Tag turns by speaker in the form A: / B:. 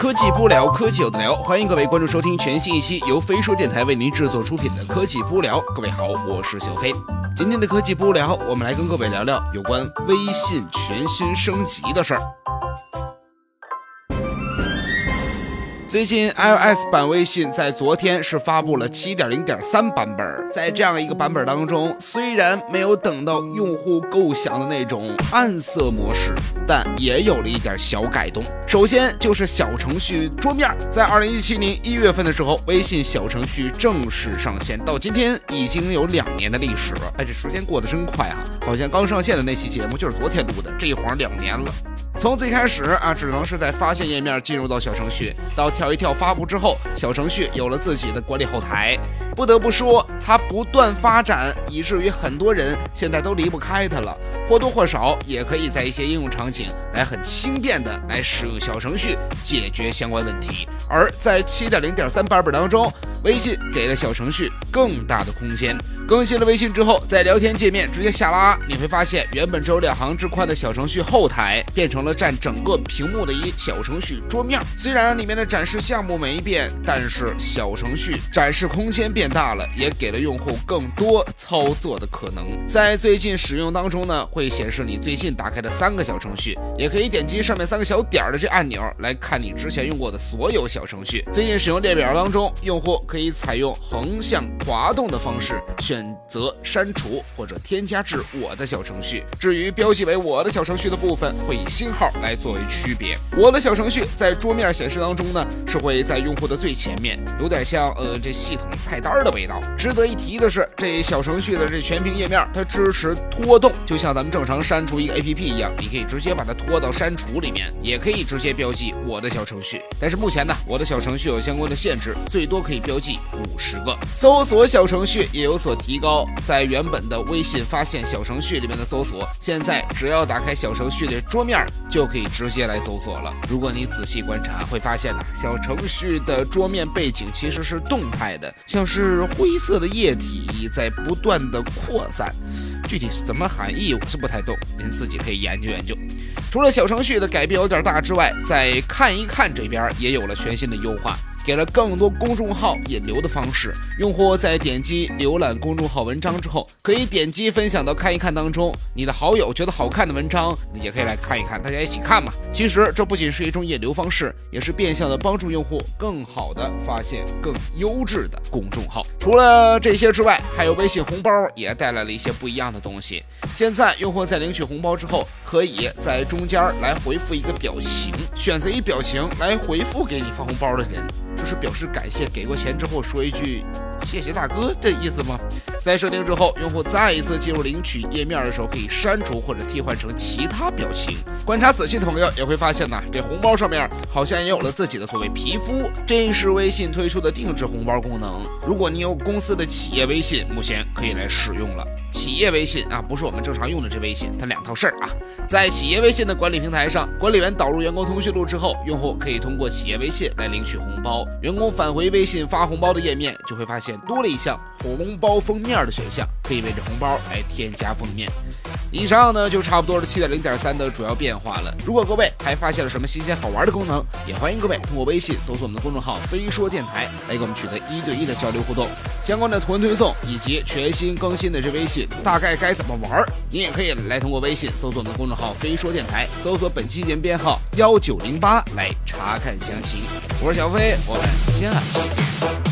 A: 科技不聊，科技有的聊，欢迎各位关注收听全新一期由飞说电台为您制作出品的科技不聊。各位好，我是小飞。今天的科技不聊，我们来跟各位聊聊有关微信全新升级的事儿。最近 iOS 版微信在昨天是发布了7.0.3版本，在这样一个版本当中，虽然没有等到用户构想的那种暗色模式，但也有了一点小改动。首先就是小程序桌面，在2017年1月份的时候，微信小程序正式上线，到今天已经有两年的历史了。哎，这时间过得真快啊，好像刚上线的那期节目就是昨天录的，这一晃两年了。从最开始啊，只能是在发现页面进入到小程序，到跳一跳发布之后，小程序有了自己的管理后台。不得不说，它不断发展，以至于很多人现在都离不开它了。或多或少也可以在一些应用场景来很轻便的来使用小程序解决相关问题。而在七点零点三版本当中，微信给了小程序更大的空间。更新了微信之后，在聊天界面直接下拉，你会发现原本只有两行之宽的小程序后台变成了占整个屏幕的一小程序桌面。虽然里面的展示项目没变，但是小程序展示空间变大了，也给了用户更多操作的可能。在最近使用当中呢，会显示你最近打开的三个小程序，也可以点击上面三个小点儿的这按钮来看你之前用过的所有小程序。最近使用列表当中，用户可以采用横向滑动的方式选。选择删除或者添加至我的小程序。至于标记为我的小程序的部分，会以星号来作为区别。我的小程序在桌面显示当中呢，是会在用户的最前面，有点像呃这系统菜单的味道。值得一提的是，这小程序的这全屏页面它支持拖动，就像咱们正常删除一个 APP 一样，你可以直接把它拖到删除里面，也可以直接标记我的小程序。但是目前呢，我的小程序有相关的限制，最多可以标记五十个。搜索小程序也有所提。提高在原本的微信发现小程序里面的搜索，现在只要打开小程序的桌面，就可以直接来搜索了。如果你仔细观察，会发现呢，小程序的桌面背景其实是动态的，像是灰色的液体在不断的扩散。具体是什么含义，我是不太懂，您自己可以研究研究。除了小程序的改变有点大之外，在看一看这边也有了全新的优化。给了更多公众号引流的方式，用户在点击浏览公众号文章之后，可以点击分享到看一看当中，你的好友觉得好看的文章，也可以来看一看，大家一起看嘛。其实这不仅是一种引流方式，也是变相的帮助用户更好的发现更优质的公众号。除了这些之外，还有微信红包也带来了一些不一样的东西。现在用户在领取红包之后，可以在中间来回复一个表情，选择一表情来回复给你发红包的人。就是表示感谢，给过钱之后说一句谢谢大哥的意思吗？在设定之后，用户再一次进入领取页面的时候，可以删除或者替换成其他表情。观察仔细的朋友也会发现呢，这红包上面好像也有了自己的所谓皮肤，这是微信推出的定制红包功能。如果你有公司的企业微信，目前可以来使用了。企业微信啊，不是我们正常用的这微信，它两套事儿啊。在企业微信的管理平台上，管理员导入员工通讯录之后，用户可以通过企业微信来领取红包。员工返回微信发红包的页面，就会发现多了一项红包封面的选项，可以为这红包来添加封面。以上呢，就差不多是七点零点三的主要变化了。如果各位还发现了什么新鲜好玩的功能，也欢迎各位通过微信搜索我们的公众号“飞说电台”来跟我们取得一对一的交流互动。相关的图文推送以及全新更新的这微信大概该怎么玩，你也可以来通过微信搜索我们的公众号“飞说电台”，搜索本期节目编号幺九零八来查看详情。我是小飞，我们下期见。